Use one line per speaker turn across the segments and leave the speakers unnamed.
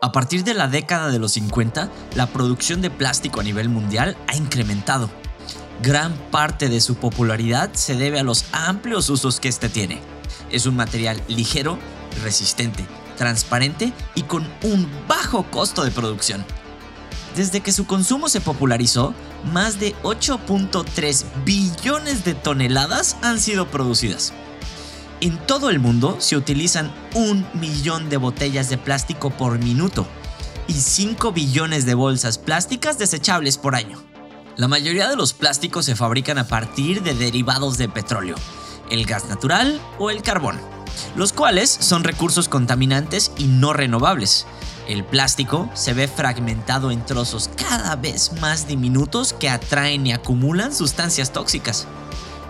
A partir de la década de los 50, la producción de plástico a nivel mundial ha incrementado. Gran parte de su popularidad se debe a los amplios usos que este tiene. Es un material ligero, resistente, transparente y con un bajo costo de producción. Desde que su consumo se popularizó, más de 8.3 billones de toneladas han sido producidas. En todo el mundo se utilizan un millón de botellas de plástico por minuto y 5 billones de bolsas plásticas desechables por año. La mayoría de los plásticos se fabrican a partir de derivados de petróleo, el gas natural o el carbón, los cuales son recursos contaminantes y no renovables. El plástico se ve fragmentado en trozos cada vez más diminutos que atraen y acumulan sustancias tóxicas.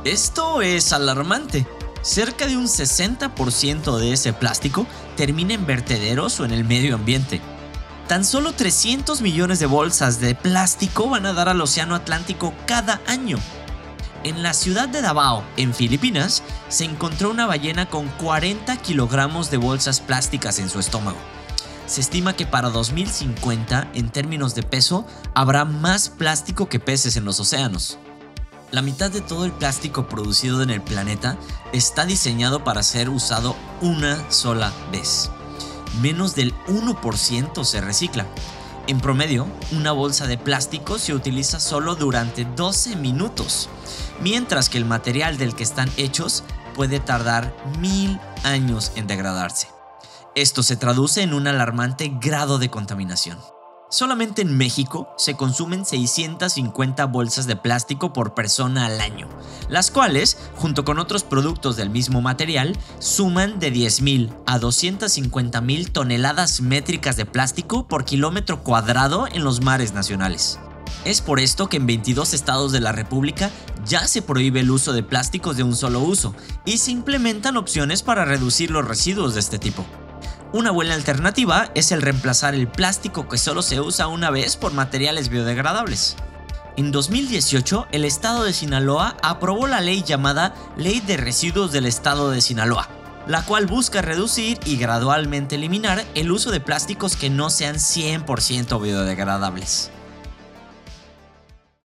Esto es alarmante, cerca de un 60% de ese plástico termina en vertederos o en el medio ambiente. Tan solo 300 millones de bolsas de plástico van a dar al Océano Atlántico cada año. En la ciudad de Davao, en Filipinas, se encontró una ballena con 40 kilogramos de bolsas plásticas en su estómago. Se estima que para 2050, en términos de peso, habrá más plástico que peces en los océanos. La mitad de todo el plástico producido en el planeta está diseñado para ser usado una sola vez. Menos del 1% se recicla. En promedio, una bolsa de plástico se utiliza solo durante 12 minutos, mientras que el material del que están hechos puede tardar mil años en degradarse. Esto se traduce en un alarmante grado de contaminación. Solamente en México se consumen 650 bolsas de plástico por persona al año, las cuales, junto con otros productos del mismo material, suman de 10.000 a 250.000 toneladas métricas de plástico por kilómetro cuadrado en los mares nacionales. Es por esto que en 22 estados de la República ya se prohíbe el uso de plásticos de un solo uso y se implementan opciones para reducir los residuos de este tipo. Una buena alternativa es el reemplazar el plástico que solo se usa una vez por materiales biodegradables. En 2018, el estado de Sinaloa aprobó la ley llamada Ley de Residuos del Estado de Sinaloa, la cual busca reducir y gradualmente eliminar el uso de plásticos que no sean 100% biodegradables.